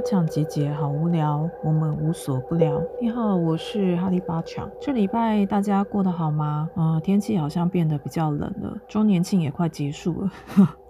欢迎来到八强集结，好无聊，我们无所不聊。你好，我是哈利巴强。这礼拜大家过得好吗？呃，天气好像变得比较冷了，周年庆也快结束了。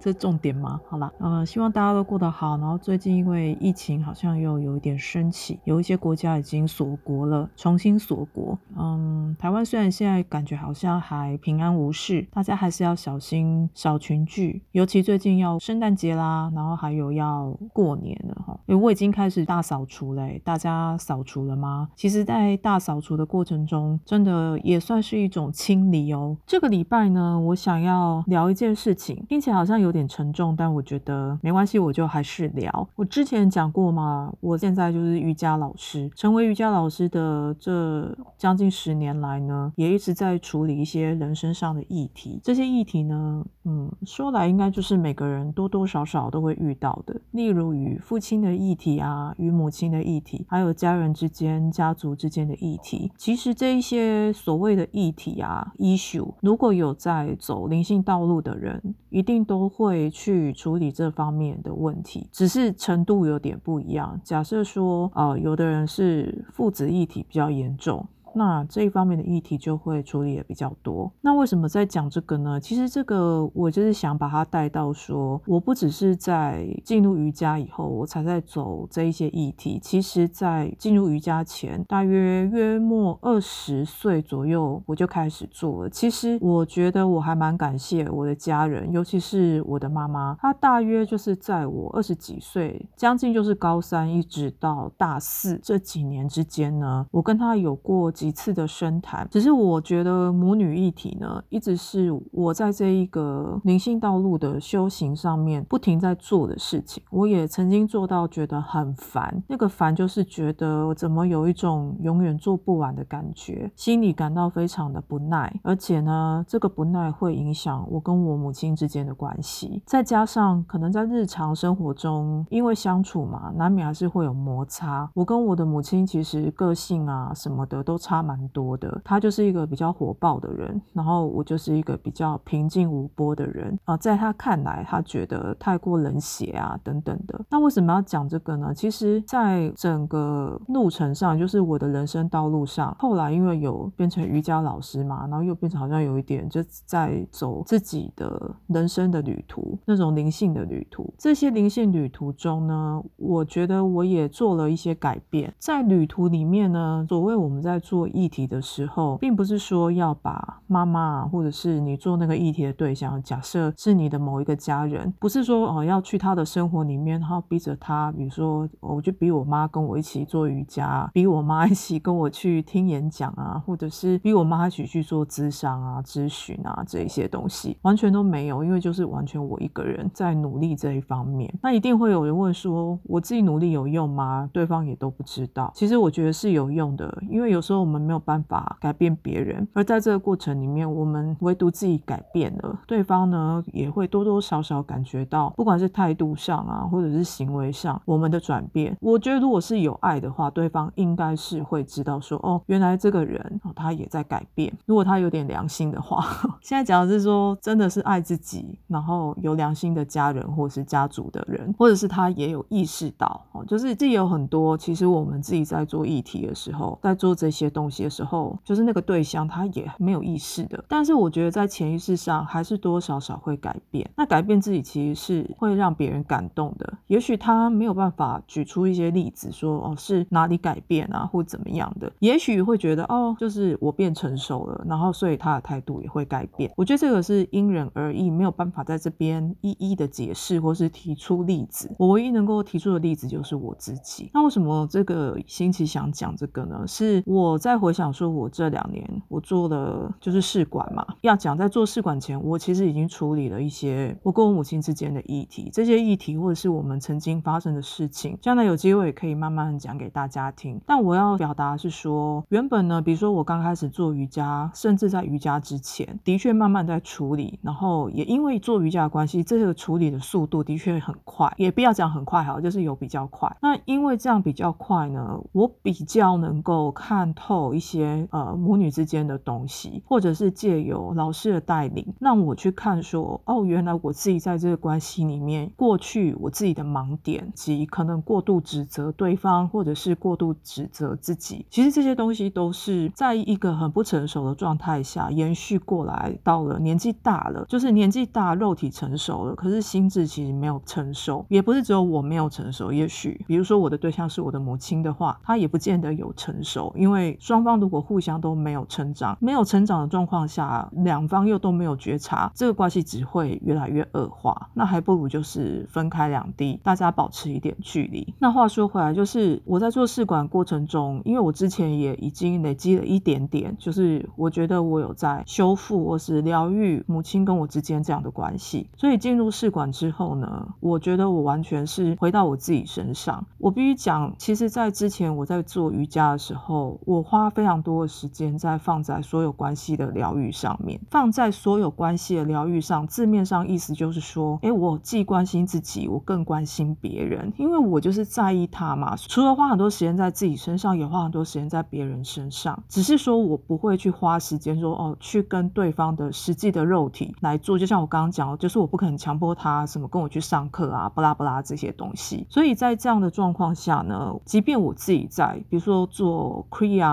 这重点吗？好啦，呃，希望大家都过得好。然后最近因为疫情好像又有一点升起，有一些国家已经锁国了，重新锁国。嗯，台湾虽然现在感觉好像还平安无事，大家还是要小心少群聚，尤其最近要圣诞节啦，然后还有要过年了哈。因为我已经开始大扫除嘞，大家扫除了吗？其实，在大扫除的过程中，真的也算是一种清理哦。这个礼拜呢，我想要聊一件事情，并且好像有。有点沉重，但我觉得没关系，我就还是聊。我之前讲过嘛，我现在就是瑜伽老师，成为瑜伽老师的这将近十年来呢，也一直在处理一些人生上的议题。这些议题呢，嗯，说来应该就是每个人多多少少都会遇到的，例如与父亲的议题啊，与母亲的议题，还有家人之间、家族之间的议题。其实这一些所谓的议题啊，issue，如果有在走灵性道路的人，一定都。会去处理这方面的问题，只是程度有点不一样。假设说，呃，有的人是父子一体比较严重。那这一方面的议题就会处理的比较多。那为什么在讲这个呢？其实这个我就是想把它带到说，我不只是在进入瑜伽以后，我才在走这一些议题。其实，在进入瑜伽前，大约约莫二十岁左右，我就开始做了。其实我觉得我还蛮感谢我的家人，尤其是我的妈妈。她大约就是在我二十几岁，将近就是高三一直到大四这几年之间呢，我跟她有过。几次的深谈，只是我觉得母女一体呢，一直是我在这一个灵性道路的修行上面不停在做的事情。我也曾经做到觉得很烦，那个烦就是觉得怎么有一种永远做不完的感觉，心里感到非常的不耐，而且呢，这个不耐会影响我跟我母亲之间的关系。再加上可能在日常生活中，因为相处嘛，难免还是会有摩擦。我跟我的母亲其实个性啊什么的都差。差蛮多的，他就是一个比较火爆的人，然后我就是一个比较平静无波的人啊。在他看来，他觉得太过冷血啊等等的。那为什么要讲这个呢？其实，在整个路程上，就是我的人生道路上，后来因为有变成瑜伽老师嘛，然后又变成好像有一点就在走自己的人生的旅途，那种灵性的旅途。这些灵性旅途中呢，我觉得我也做了一些改变。在旅途里面呢，所谓我们在做。做议题的时候，并不是说要把妈妈或者是你做那个议题的对象，假设是你的某一个家人，不是说哦要去他的生活里面，然后逼着他，比如说我就逼我妈跟我一起做瑜伽，逼我妈一起跟我去听演讲啊，或者是逼我妈一起去做咨商啊、咨询啊这一些东西，完全都没有，因为就是完全我一个人在努力这一方面。那一定会有人问说，我自己努力有用吗？对方也都不知道。其实我觉得是有用的，因为有时候。我们没有办法改变别人，而在这个过程里面，我们唯独自己改变了，对方呢也会多多少少感觉到，不管是态度上啊，或者是行为上，我们的转变。我觉得如果是有爱的话，对方应该是会知道说，哦，原来这个人哦他也在改变。如果他有点良心的话，现在讲的是说，真的是爱自己，然后有良心的家人或是家族的人，或者是他也有意识到，哦，就是这有很多，其实我们自己在做议题的时候，在做这些东。东西的时候，就是那个对象他也没有意识的，但是我觉得在潜意识上还是多少少会改变。那改变自己其实是会让别人感动的。也许他没有办法举出一些例子说哦是哪里改变啊，或怎么样的。也许会觉得哦，就是我变成熟了，然后所以他的态度也会改变。我觉得这个是因人而异，没有办法在这边一一的解释或是提出例子。我唯一能够提出的例子就是我自己。那为什么这个星期想讲这个呢？是我在。再回想说，我这两年我做的就是试管嘛。要讲在做试管前，我其实已经处理了一些我跟我母亲之间的议题。这些议题或者是我们曾经发生的事情，将来有机会也可以慢慢讲给大家听。但我要表达是说，原本呢，比如说我刚开始做瑜伽，甚至在瑜伽之前，的确慢慢在处理。然后也因为做瑜伽的关系，这个处理的速度的确很快，也不要讲很快哈，就是有比较快。那因为这样比较快呢，我比较能够看透。透一些呃母女之间的东西，或者是借由老师的带领，让我去看说，哦，原来我自己在这个关系里面，过去我自己的盲点及可能过度指责对方，或者是过度指责自己，其实这些东西都是在一个很不成熟的状态下延续过来，到了年纪大了，就是年纪大，肉体成熟了，可是心智其实没有成熟，也不是只有我没有成熟，也许比如说我的对象是我的母亲的话，她也不见得有成熟，因为双方如果互相都没有成长，没有成长的状况下，两方又都没有觉察，这个关系只会越来越恶化，那还不如就是分开两地，大家保持一点距离。那话说回来，就是我在做试管过程中，因为我之前也已经累积了一点点，就是我觉得我有在修复或是疗愈母亲跟我之间这样的关系，所以进入试管之后呢，我觉得我完全是回到我自己身上。我必须讲，其实，在之前我在做瑜伽的时候，我花非常多的时间在放在所有关系的疗愈上面，放在所有关系的疗愈上，字面上意思就是说，哎，我既关心自己，我更关心别人，因为我就是在意他嘛。除了花很多时间在自己身上，也花很多时间在别人身上，只是说我不会去花时间说，哦，去跟对方的实际的肉体来做。就像我刚刚讲，就是我不可能强迫他什么跟我去上课啊，巴拉巴拉这些东西。所以在这样的状况下呢，即便我自己在，比如说做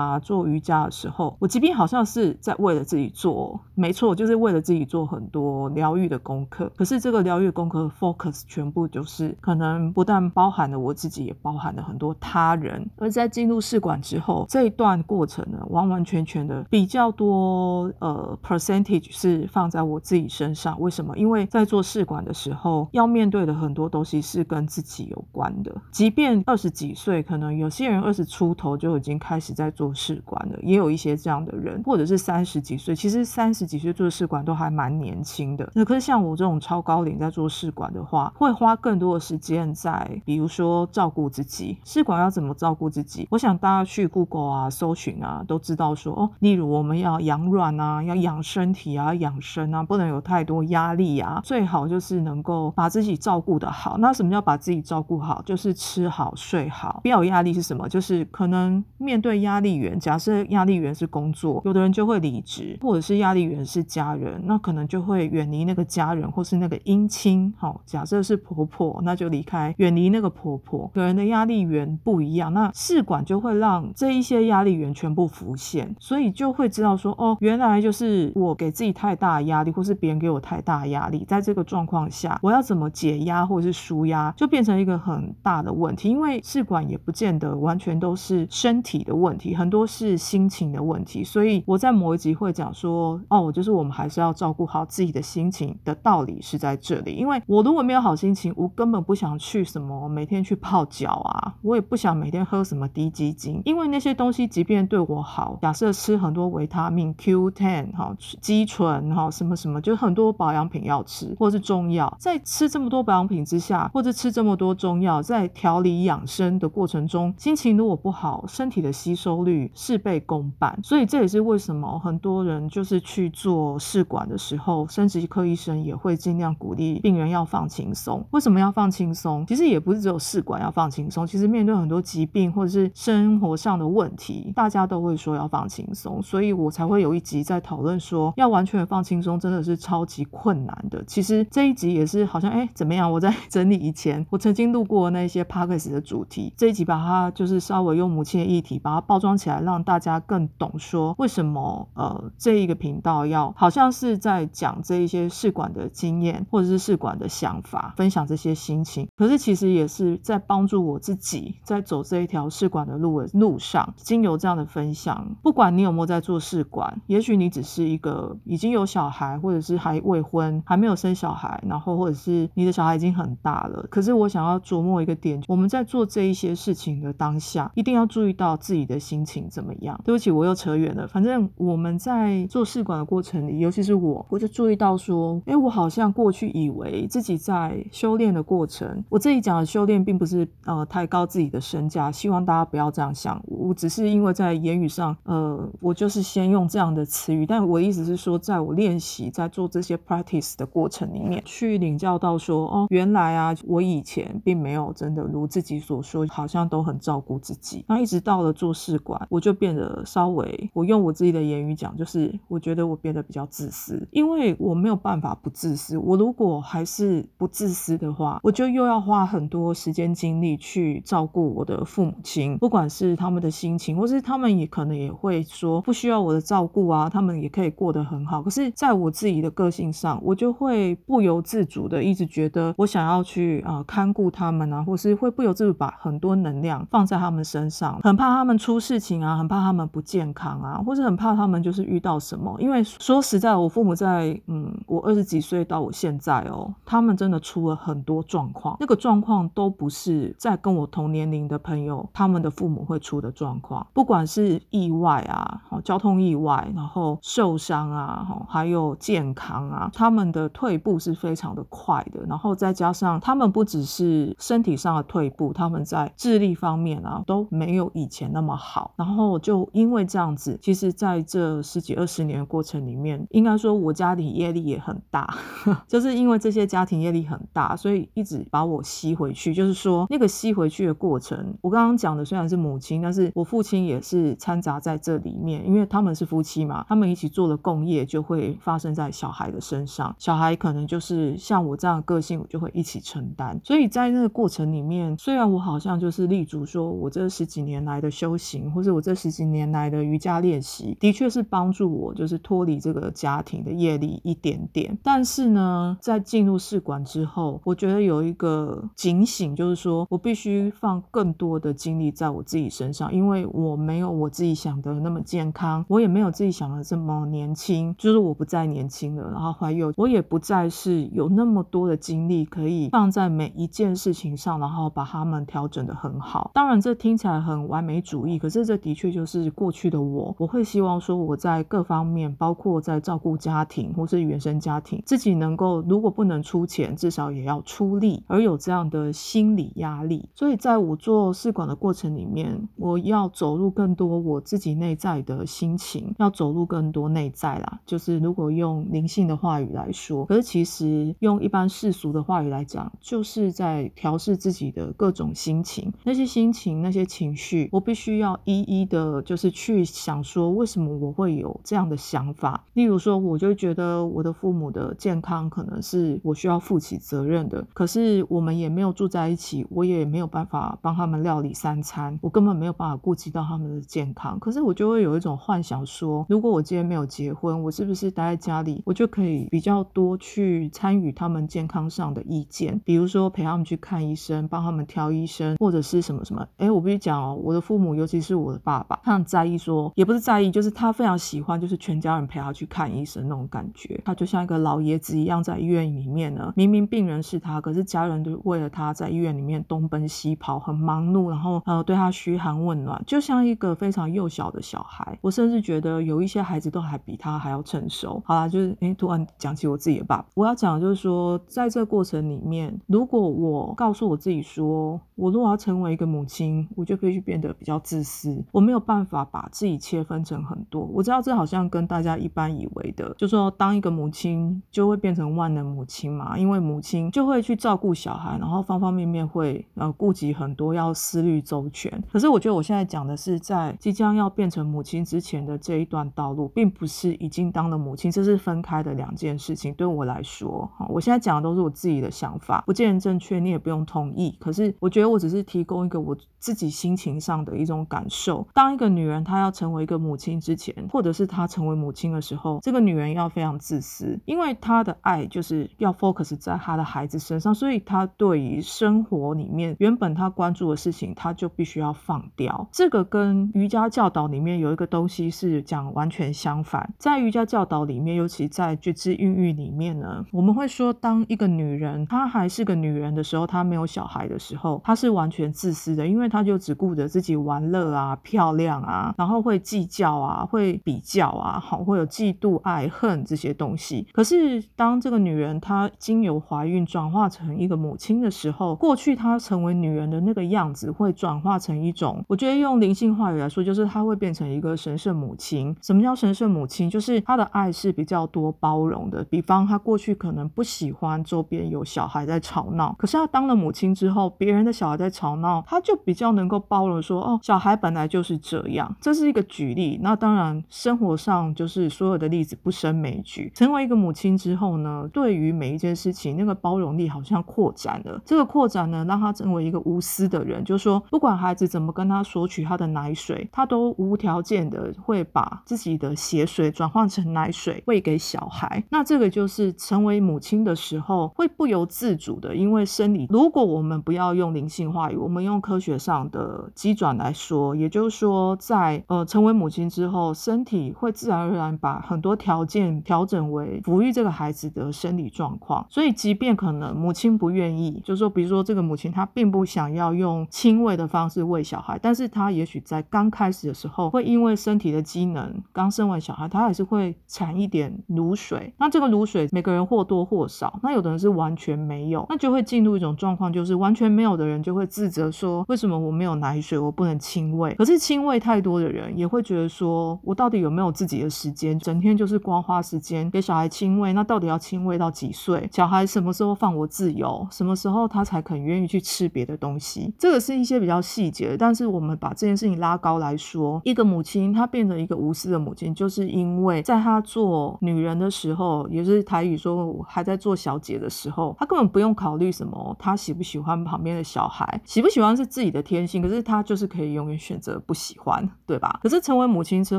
啊做瑜伽的时候，我即便好像是在为了自己做，没错，就是为了自己做很多疗愈的功课。可是这个疗愈功课 focus 全部就是可能不但包含了我自己，也包含了很多他人。而在进入试管之后，这一段过程呢，完完全全的比较多呃 percentage 是放在我自己身上。为什么？因为在做试管的时候，要面对的很多东西是跟自己有关的。即便二十几岁，可能有些人二十出头就已经开始在做试管的，也有一些这样的人，或者是三十几岁。其实三十几岁做试管都还蛮年轻的。那可是像我这种超高龄在做试管的话，会花更多的时间在，比如说照顾自己。试管要怎么照顾自己？我想大家去 Google 啊、搜寻啊，都知道说哦，例如我们要养卵啊，要养身体啊、养生啊，不能有太多压力啊，最好就是能够把自己照顾得好。那什么叫把自己照顾好？就是吃好睡好，不要有压力是什么？就是可能面对压力假设压力源是工作，有的人就会离职，或者是压力源是家人，那可能就会远离那个家人，或是那个姻亲。好，假设是婆婆，那就离开，远离那个婆婆。个人的压力源不一样，那试管就会让这一些压力源全部浮现，所以就会知道说，哦，原来就是我给自己太大压力，或是别人给我太大压力，在这个状况下，我要怎么解压或者是舒压，就变成一个很大的问题。因为试管也不见得完全都是身体的问题，很多是心情的问题。所以我在某一集会讲说，哦，我就是我们还是要照顾好自己的心情的道理是在这里。因为我如果没有好心情，我根本不想去什么每天去泡脚啊，我也不想每天喝什么低基精，因为那些东西即便对我好，假设吃很多维他命 Q ten 哈，肌醇哈，什么什么，就很多保养品要吃，或是中药，在吃这么多保养品之下，或者吃这么多中药，在调理养生的过程中，心情如果不好，身体的吸收率事倍功半。所以这也是为什么很多人就是去做试管的时候，生殖科医生也会尽量鼓励病人要放轻松。为什么要放轻松？其实也不是只有试管要放轻松，其实面对很多疾病或者是生活上的问题，大家都会说要放轻松。所以我才会有一集在讨论说，要完全放轻松真的是超级困难的。其实这一集也是好像哎怎么样？我在 整理以前我曾经录过那些 p o d c a s 的主题，这一集把它就是稍微用母亲的议题把它包装起来，让大家更懂说为什么呃这一个频道要好像是在讲这一些试管的经验或者是试管的想法，分享这些心情。可是其实也是在帮助我自己在走这一条试管的路的路上，经由这样的分享，不管你有没有在做试管，也许你只是一个已经有小孩，或者是还未婚还没有生小孩，然后或者是你的小孩已经很大了。可是我想要琢磨一个点，我们在做这一些事情的当下，一定要注意到自己的心情怎么样。对不起，我又扯远了。反正我们在做试管的过程里，尤其是我，我就注意到说，哎，我好像过去以为自己在修炼的过程，我这里讲的修炼，并不是呃抬高自己的身价，希望大家不要这样想。我只是因为在言语上，呃，我就是先用这样的词语，但我意思是说，在我练习在做这些 practice 的过程里面，去领教到说，哦，原来啊，我以前并没有真的如自己所说，好像都很照顾自己。那一直到了做试管，我就变得稍微，我用我自己的言语讲，就是我觉得我变得比较自私，因为我没有办法不自私。我如果还是不自私的话，我就又要花很多时间精力去照顾我的父母亲，不管是他们的心情，或是他们也可能也会说不需要我的照顾啊，他们也可以过得很好。可是，在我自己的个性上，我就会不由自主的一直觉得我想要去啊看顾他们啊，或是会不由自主把很多能量放在他们身上，很怕他们出事情啊，很怕他们不健康啊，或者很怕他们就是遇到什么。因为说实在，我父母在嗯，我二十几岁到我现在哦，他们真的出了很多状况，那个状况都不是在跟我同年龄的朋友他们的父母会出的状况，不管是意外啊，交通意外，然后受伤啊，还有健康啊，他们的退步是非常的快的，然后再加上他们不只是身体上的退步，他们在智力方面啊都没有以前那么好，然后就因为这样子，其实在这十几二十年的过程里面，应该说我家里业力也很大，就是因为这些家庭业力很大，所以一直把我吸回去。就是说那个吸回去的过程，我刚刚讲的虽然是母亲，但是我父亲也是掺杂在这里面，因为他们是夫妻嘛，他们一起做了共业，就会发生在小孩的身上。小孩可能就是像我这样的个性，我就会一起承担。所以在那个过程里面，虽然我好像就是立足说，我这十几年来的修行，或者我这十几年来的瑜伽练习，的确是帮助我，就是脱离这个家庭的业力一点点。但是呢，在进入试管之后，我觉得有一个警醒，就是说我必须放更多的精力在我自己身上，因为我没有我自己想的那么健，康我也没有自己想的这么年轻，就是我不再年轻了，然后还有我也不再是有那么多的精力可以放在每一件事情上，然后把它们调整的很好。当然，这听起来很完美主义，可是这的确就是过去的我。我会希望说我在各方面，包括在照顾家庭或是原生家庭，自己能够如果不能出钱，至少也要出力，而有这样的心理压力。所以在我做试管的过程里面，我要走入更多我自己内在的心情，要走入更多内在啦。就是如果用灵性的话语来说，可是其实用一般世俗的话语来讲，就是在调试自己的各种心情，那些心情、那些情绪，我必须要一一的，就是去想说，为什么我会有这样的想法。例如说，我就觉得我的父母的健康可能是我需要负起责任的，可是我们也没有住在一起，我也没有办法帮他们料理三餐，我根本没有办法顾及到他们的健康。可是我就会有一种幻想说，如果我今天没有结婚，我是不是待在家里，我就可以比较多去参与他们健康上的意见，比如说陪他们去看医生，帮他们挑医生，或者是什么什么。哎，我必须讲哦，我的父母，尤其是我的爸爸，他很在意说，也不是在意，就是他非常喜欢，就是全家人陪他去看医生那种感觉。他就像一个老爷子一样，在医院里面呢，明明病人是他，可是家人都为了他在医院里面东奔西跑，很忙碌，然后呃对他嘘寒问暖，就像一个非常幼小的小孩。我甚至觉得有一些孩子都还比他还要成熟。好啦，就是哎，突然讲起我自己的爸爸，我要讲的就是说，在这个过程里面，如果我告诉我自己说，我如果要成为一个母亲，我就必须变得比较自私，我没有办法把自己切分成很多。我知道这好像跟大家一般以为的，就说当一个母亲就会变成万能母亲嘛，因为母亲就会去照顾小孩，然后方方面面会呃顾及很多，要思虑周全。可是我觉得我现在讲的是在即将要变成母亲之前的这一段道路，并不是已经当了母亲，这是分开的两件事情。对我来说，我现在讲的都是我自己的想法，不见得正确，你也不用同意。可是我觉得我只是提供一个我自己心情上的一种感受。当一个女人她要成为一个母亲之前，或者是她成为母亲的时候，这个女人要非常自私，因为她的爱就是要 focus 在她的孩子身上，所以她对于生活里面原本她关注的事情，她就必须要放掉。这个跟瑜伽教导里面有一个东西是讲完全相反。在瑜伽教导里面，尤其在觉知孕育里面呢，我们会说，当一个女人她还是个女人的时候，她没有小孩的时候，她是完全自私的，因为她就只顾着自己玩乐啊、漂亮啊，然后会计较啊、会比较啊，好会有嫉妒、爱恨这些东西。可是当这个女人她经由怀孕转化成一个母亲的时候，过去她成为女人的那个样子会转化成一种，我觉得用灵性话语来说，就是她会变成一个神圣母亲。什么叫神圣母亲？就是她的爱是比较多包容的。比方她过去可能不喜欢周边有小孩在吵闹，可是她当了母亲之后，别人的小孩在吵闹，她就比较能够包容，说哦，小孩本来就。是这样。这是一个举例。那当然，生活上就是所有的例子不胜枚举。成为一个母亲之后呢，对于每一件事情，那个包容力好像扩展了。这个扩展呢，让他成为一个无私的人，就是说，不管孩子怎么跟他索取他的奶水，他都无条件的会把自己的血水转换成奶水喂给小孩。那这个就是成为母亲的时候会不由自主的，因为生理。如果我们不要用灵性话语，我们用科学上的机转来说，也就是说，在呃成为母亲之后，身体会自然而然把很多条件调整为抚育这个孩子的生理状况。所以，即便可能母亲不愿意，就是说，比如说这个母亲她并不想要用亲喂的方式喂小孩，但是她也许在刚开始的时候，会因为身体的机能，刚生完小孩，他还是会产一点乳水。那这个乳水，每个人或多或少，那有的人是完全没有，那就会进入一种状况，就是完全没有的人就会自责说，为什么我没有奶水，我不能亲喂？可是亲喂太多的人也会觉得说，我到底有没有自己的时间？整天就是光花时间给小孩亲喂，那到底要亲喂到几岁？小孩什么时候放我自由？什么时候他才肯愿意去吃别的东西？这个是一些比较细节，但是我们把这件事情拉高来说，一个母亲她变成一个无私的母亲，就是因为在她做女人的时候，也是台语说还在做小姐的时候，她根本不用考虑什么，她喜不喜欢旁边的小孩，喜不喜欢是自己的天性，可是她就是可以永远选择不喜欢，对吧？可是成为母亲之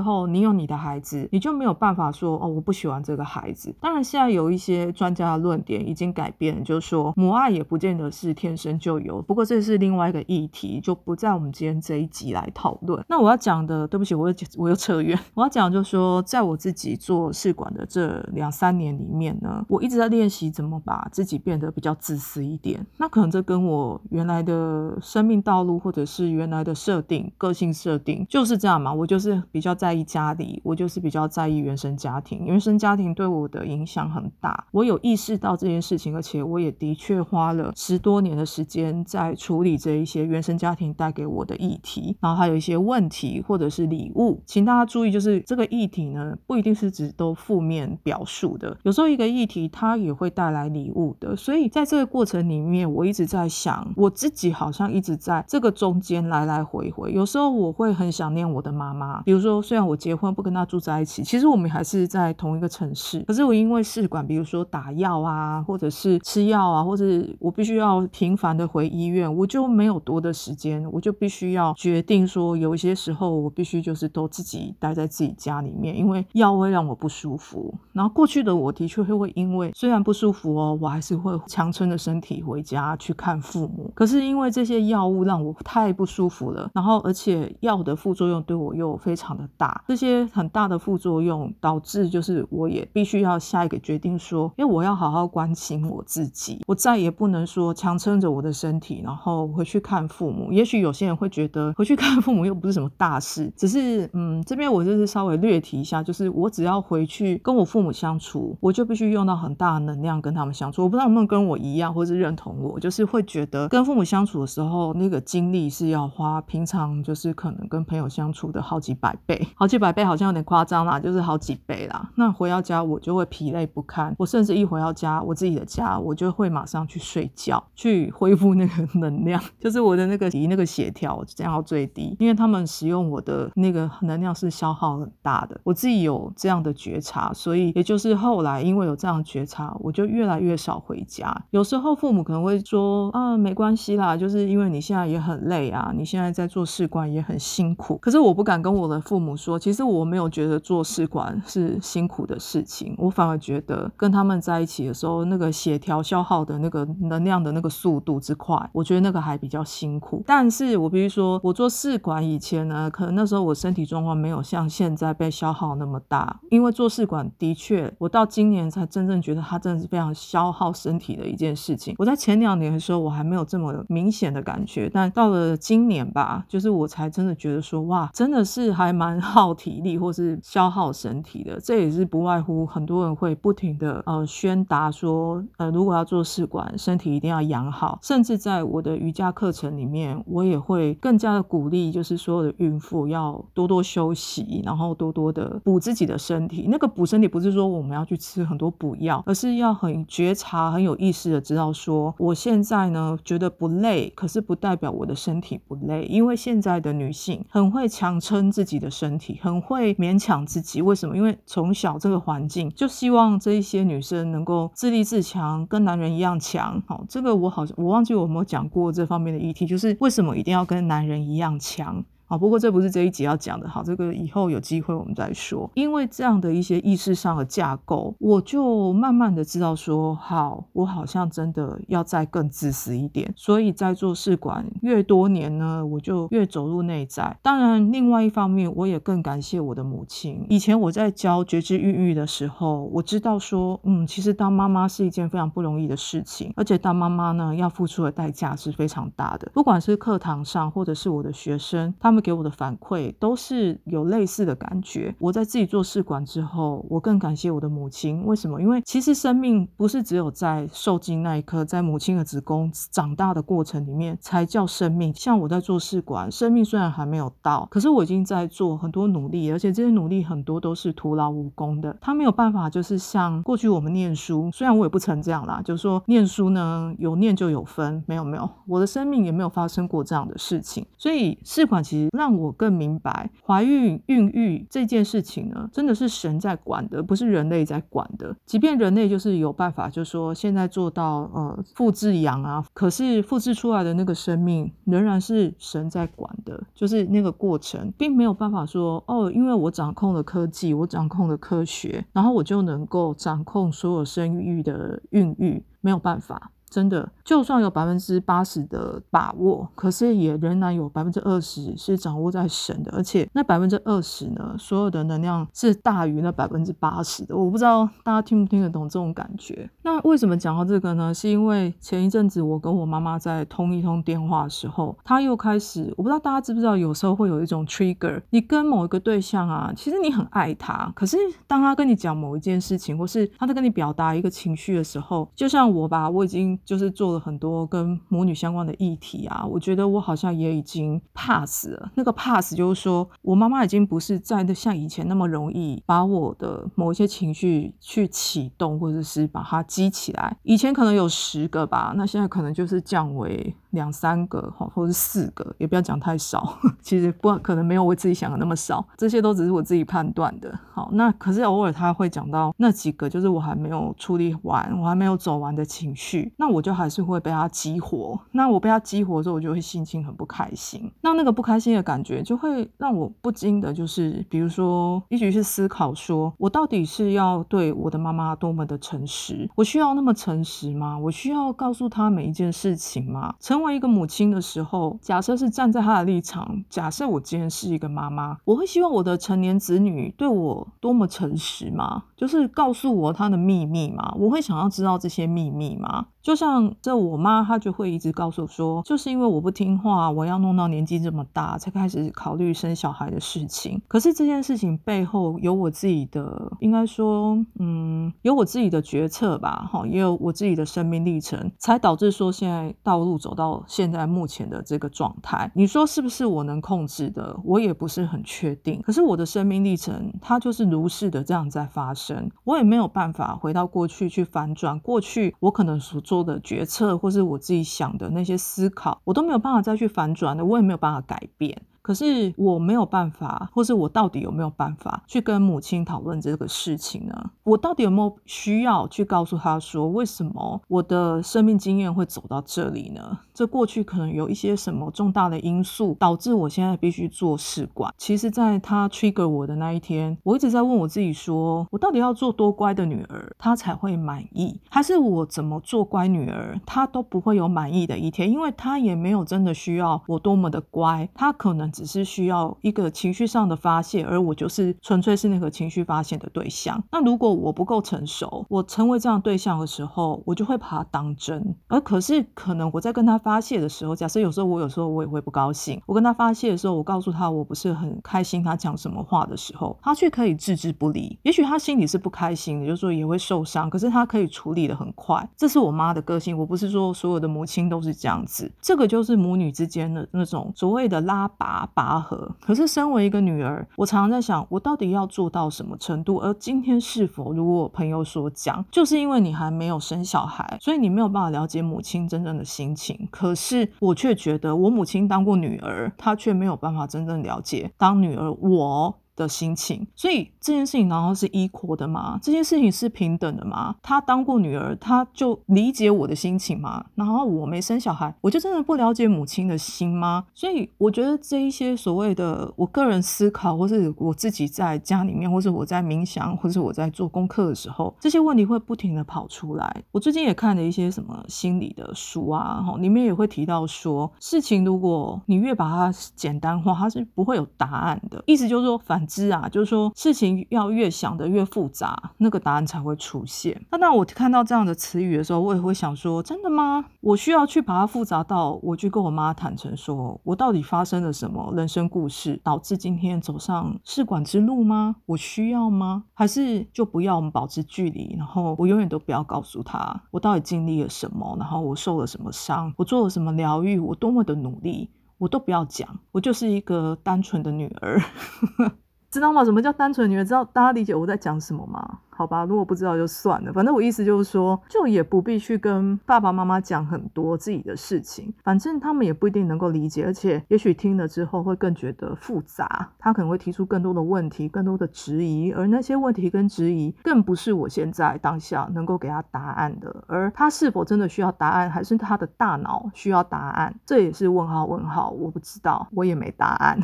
后，你有你的孩子，你就没有办法说哦，我不喜欢这个孩子。当然，现在有一些专家的论点已经改变，就是说母爱也不见得是天生就有。不过这是另外一个议题，就不在我们今天这一集来讨论。那我要讲的，对不起，我又我又扯远。我要讲就是说，在我自己做试管的这两三年里面呢，我一直在练习怎么把自己变得比较自私一点。那可能这跟我原来的生命道路，或者是原来的设定、个性设定就是这样嘛。我就是比较在意家里，我就是比较在意原生家庭。原生家庭对我的影响很大，我有意识到这件事情，而且我也的确花了十多年的时间在处理这一些原生家庭带给我的议题，然后还有一些问题或者是礼物。请大家注意，就是这个议题呢，不一定是指都负面表述的，有时候一个议题它也会带来礼物的。所以在这个过程里面，我一直在想，我自己好像一直在这个中间来来回回。有时候我会很想念我的妈妈，比如说虽然我结婚不跟她住在一起，其实我们还是在同一个城市，可是我因为试管，比如说打药啊，或者是吃药啊，或者我必须要频繁的回医院，我就没有多的时间，我就必须要决定说，有一些时候我必须就是都自己待在自己家里面，因为药会让我不舒服。然后过去的我的确会会因为虽然不舒服哦，我还是会强撑着身体回家去看父母。可是因为这些药物让我太不舒服了，然后而且药的副作用对我又非常的大，这些很大的副作用导致就是我也必须要下一个决定说，因为我要好好关心我自己，我再也不能说强撑着我的身体，然后回去看父母。也许有些人会觉得回去看父母又不是什么大事，只是嗯，这边我就是稍微略提一下，就是我只要回去跟我父母相处，我就必须用到很大的能量跟他们相处。我不知道有没有跟我一样，或是认同我，就是会觉得跟父母相处的时候，那个精力是要花平常就是可能跟朋友相处的好几百倍，好几百倍好像有点夸张啦，就是好几倍啦。那回到家我就会疲累不堪，我甚至一回到家，我自己的家，我就会马上去睡觉，去恢复那个 能量，就是我的那个那个协调降到最低，因为他们使用我的那个能量是消耗很大的，我自己有这样的觉察，所以也就是后来因为有这样觉察，我就越来越少回家。有时候父母可能会说啊，没关系啦，就是因为你现在也很累啊，你现在在做试管也很辛苦。可是我不敢跟我的父母说，其实我没有觉得做试管是辛苦的事情，我反而觉得跟他们在一起的时候，那个协调消耗的那个能量的那个速度之快，我觉得那个还比较辛苦。但是我必须说，我做试管以前呢，可能那时候我身体状况没有像现在被消耗那么大，因为做试管的确，我到今年才真正觉得它真的是非常消耗身体的一件事情。我在前两年的时候，我还没有这么明显的感觉，但到了今年吧，就是我才真的觉得说，哇，真的是还蛮耗体力或是消耗身体的。这也是不外乎很多人会不停的呃宣达说，呃，如果要做试管，身体一定要养好。甚至在我的瑜伽课程里面，我也会更加的鼓励，就是所有的孕妇要多多多休息，然后多多的补自己的身体。那个补身体不是说我们要去吃很多补药，而是要很觉察、很有意识的知道说，我现在呢觉得不累，可是不代表我的身体不累，因为现在的女性，很会强撑自己的身体，很会勉强自己。为什么？因为从小这个环境就希望这一些女生能够自立自强，跟男人一样强。好，这个我好像我忘记我有没有讲过这方面的议题，就是为什么一定要跟男人一样强？好，不过这不是这一集要讲的，好，这个以后有机会我们再说。因为这样的一些意识上的架构，我就慢慢的知道说，好，我好像真的要再更自私一点。所以在做试管越多年呢，我就越走入内在。当然，另外一方面，我也更感谢我的母亲。以前我在教觉知孕育的时候，我知道说，嗯，其实当妈妈是一件非常不容易的事情，而且当妈妈呢，要付出的代价是非常大的。不管是课堂上，或者是我的学生，他们。给我的反馈都是有类似的感觉。我在自己做试管之后，我更感谢我的母亲。为什么？因为其实生命不是只有在受精那一刻，在母亲的子宫长大的过程里面才叫生命。像我在做试管，生命虽然还没有到，可是我已经在做很多努力，而且这些努力很多都是徒劳无功的。他没有办法，就是像过去我们念书，虽然我也不曾这样啦，就是说念书呢有念就有分，没有没有，我的生命也没有发生过这样的事情。所以试管其实。让我更明白，怀孕孕育这件事情呢，真的是神在管的，不是人类在管的。即便人类就是有办法，就是说现在做到呃复制羊啊，可是复制出来的那个生命仍然是神在管的，就是那个过程，并没有办法说哦，因为我掌控了科技，我掌控了科学，然后我就能够掌控所有生育的孕育，没有办法。真的，就算有百分之八十的把握，可是也仍然有百分之二十是掌握在神的，而且那百分之二十呢，所有的能量是大于那百分之八十的。我不知道大家听不听得懂这种感觉。那为什么讲到这个呢？是因为前一阵子我跟我妈妈在通一通电话的时候，她又开始，我不知道大家知不知道，有时候会有一种 trigger，你跟某一个对象啊，其实你很爱他，可是当他跟你讲某一件事情，或是他在跟你表达一个情绪的时候，就像我吧，我已经。就是做了很多跟母女相关的议题啊，我觉得我好像也已经 pass 了。那个 pass 就是说我妈妈已经不是在像以前那么容易把我的某一些情绪去启动，或者是把它激起来。以前可能有十个吧，那现在可能就是降为。两三个哈，或者是四个，也不要讲太少。其实不可能没有我自己想的那么少，这些都只是我自己判断的。好，那可是偶尔他会讲到那几个，就是我还没有处理完，我还没有走完的情绪，那我就还是会被他激活。那我被他激活之后，我就会心情很不开心。那那个不开心的感觉，就会让我不禁的，就是比如说，一直去思考，说我到底是要对我的妈妈多么的诚实？我需要那么诚实吗？我需要告诉他每一件事情吗？成为一个母亲的时候，假设是站在她的立场，假设我今天是一个妈妈，我会希望我的成年子女对我多么诚实吗？就是告诉我他的秘密吗？我会想要知道这些秘密吗？就像这我妈，她就会一直告诉说，就是因为我不听话，我要弄到年纪这么大才开始考虑生小孩的事情。可是这件事情背后有我自己的，应该说，嗯，有我自己的决策吧，哈，也有我自己的生命历程，才导致说现在道路走到到现在目前的这个状态。你说是不是我能控制的？我也不是很确定。可是我的生命历程，它就是如是的这样在发生，我也没有办法回到过去去反转过去，我可能所做。的决策，或是我自己想的那些思考，我都没有办法再去反转的，我也没有办法改变。可是我没有办法，或是我到底有没有办法去跟母亲讨论这个事情呢？我到底有没有需要去告诉他说，为什么我的生命经验会走到这里呢？这过去可能有一些什么重大的因素导致我现在必须做试管。其实，在他 trigger 我的那一天，我一直在问我自己说，我到底要做多乖的女儿，他才会满意？还是我怎么做乖女儿，他都不会有满意的一天？因为他也没有真的需要我多么的乖，他可能。只是需要一个情绪上的发泄，而我就是纯粹是那个情绪发泄的对象。那如果我不够成熟，我成为这样对象的时候，我就会把它当真。而可是可能我在跟他发泄的时候，假设有时候我有时候我也会不高兴，我跟他发泄的时候，我告诉他我不是很开心，他讲什么话的时候，他却可以置之不理。也许他心里是不开心的，就是说也会受伤，可是他可以处理的很快。这是我妈的个性，我不是说所有的母亲都是这样子。这个就是母女之间的那种所谓的拉拔。拔河。可是身为一个女儿，我常常在想，我到底要做到什么程度？而今天是否，如我朋友所讲，就是因为你还没有生小孩，所以你没有办法了解母亲真正的心情。可是我却觉得，我母亲当过女儿，她却没有办法真正了解当女儿我。的心情，所以这件事情难道是 equal 的吗？这件事情是平等的吗？他当过女儿，他就理解我的心情吗？然后我没生小孩，我就真的不了解母亲的心吗？所以我觉得这一些所谓的我个人思考，或是我自己在家里面，或是我在冥想，或是我在做功课的时候，这些问题会不停的跑出来。我最近也看了一些什么心理的书啊，哈，里面也会提到说，事情如果你越把它简单化，它是不会有答案的。意思就是说反。知啊，就是说事情要越想的越复杂，那个答案才会出现。那当我看到这样的词语的时候，我也会想说，真的吗？我需要去把它复杂到我去跟我妈坦诚，说我到底发生了什么人生故事，导致今天走上试管之路吗？我需要吗？还是就不要我们保持距离，然后我永远都不要告诉他我到底经历了什么，然后我受了什么伤，我做了什么疗愈，我多么的努力，我都不要讲，我就是一个单纯的女儿。知道吗？什么叫单纯女儿？知道大家理解我在讲什么吗？好吧，如果不知道就算了。反正我意思就是说，就也不必去跟爸爸妈妈讲很多自己的事情，反正他们也不一定能够理解，而且也许听了之后会更觉得复杂。他可能会提出更多的问题、更多的质疑，而那些问题跟质疑，更不是我现在当下能够给他答案的。而他是否真的需要答案，还是他的大脑需要答案，这也是问号问号。我不知道，我也没答案。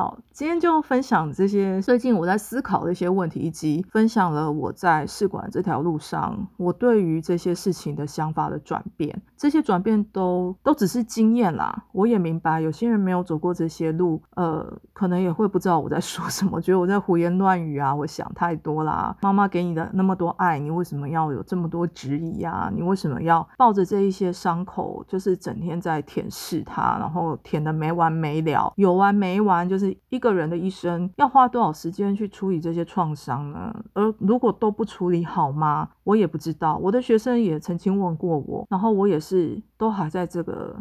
好，今天就分享这些最近我在思考的一些问题，以及分享了我在试管这条路上我对于这些事情的想法的转变。这些转变都都只是经验啦。我也明白有些人没有走过这些路，呃，可能也会不知道我在说什么，觉得我在胡言乱语啊，我想太多啦。妈妈给你的那么多爱，你为什么要有这么多质疑啊？你为什么要抱着这一些伤口，就是整天在舔舐它，然后舔的没完没了，有完没完就。是一个人的一生要花多少时间去处理这些创伤呢？而如果都不处理好吗？我也不知道。我的学生也曾经问过我，然后我也是都还在这个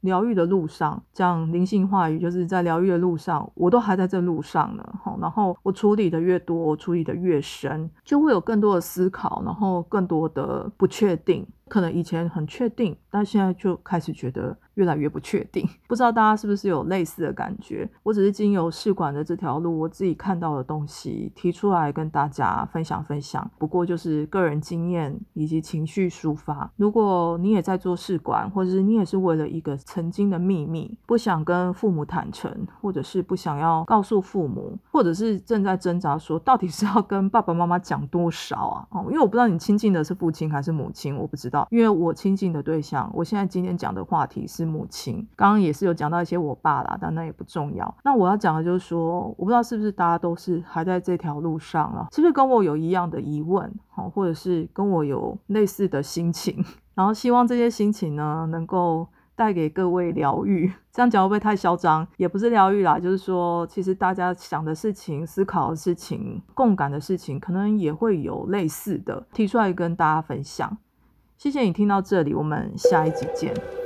疗愈的路上，讲灵性话语，就是在疗愈的路上，我都还在这路上呢。好，然后我处理的越多，我处理的越深，就会有更多的思考，然后更多的不确定。可能以前很确定，但现在就开始觉得。越来越不确定，不知道大家是不是有类似的感觉？我只是经由试管的这条路，我自己看到的东西提出来跟大家分享分享。不过就是个人经验以及情绪抒发。如果你也在做试管，或者是你也是为了一个曾经的秘密，不想跟父母坦诚，或者是不想要告诉父母，或者是正在挣扎说到底是要跟爸爸妈妈讲多少啊？哦，因为我不知道你亲近的是父亲还是母亲，我不知道。因为我亲近的对象，我现在今天讲的话题是母亲刚刚也是有讲到一些我爸啦，但那也不重要。那我要讲的就是说，我不知道是不是大家都是还在这条路上了，是不是跟我有一样的疑问，好，或者是跟我有类似的心情，然后希望这些心情呢，能够带给各位疗愈。这样讲会不会太嚣张？也不是疗愈啦，就是说，其实大家想的事情、思考的事情、共感的事情，可能也会有类似的提出来跟大家分享。谢谢你听到这里，我们下一集见。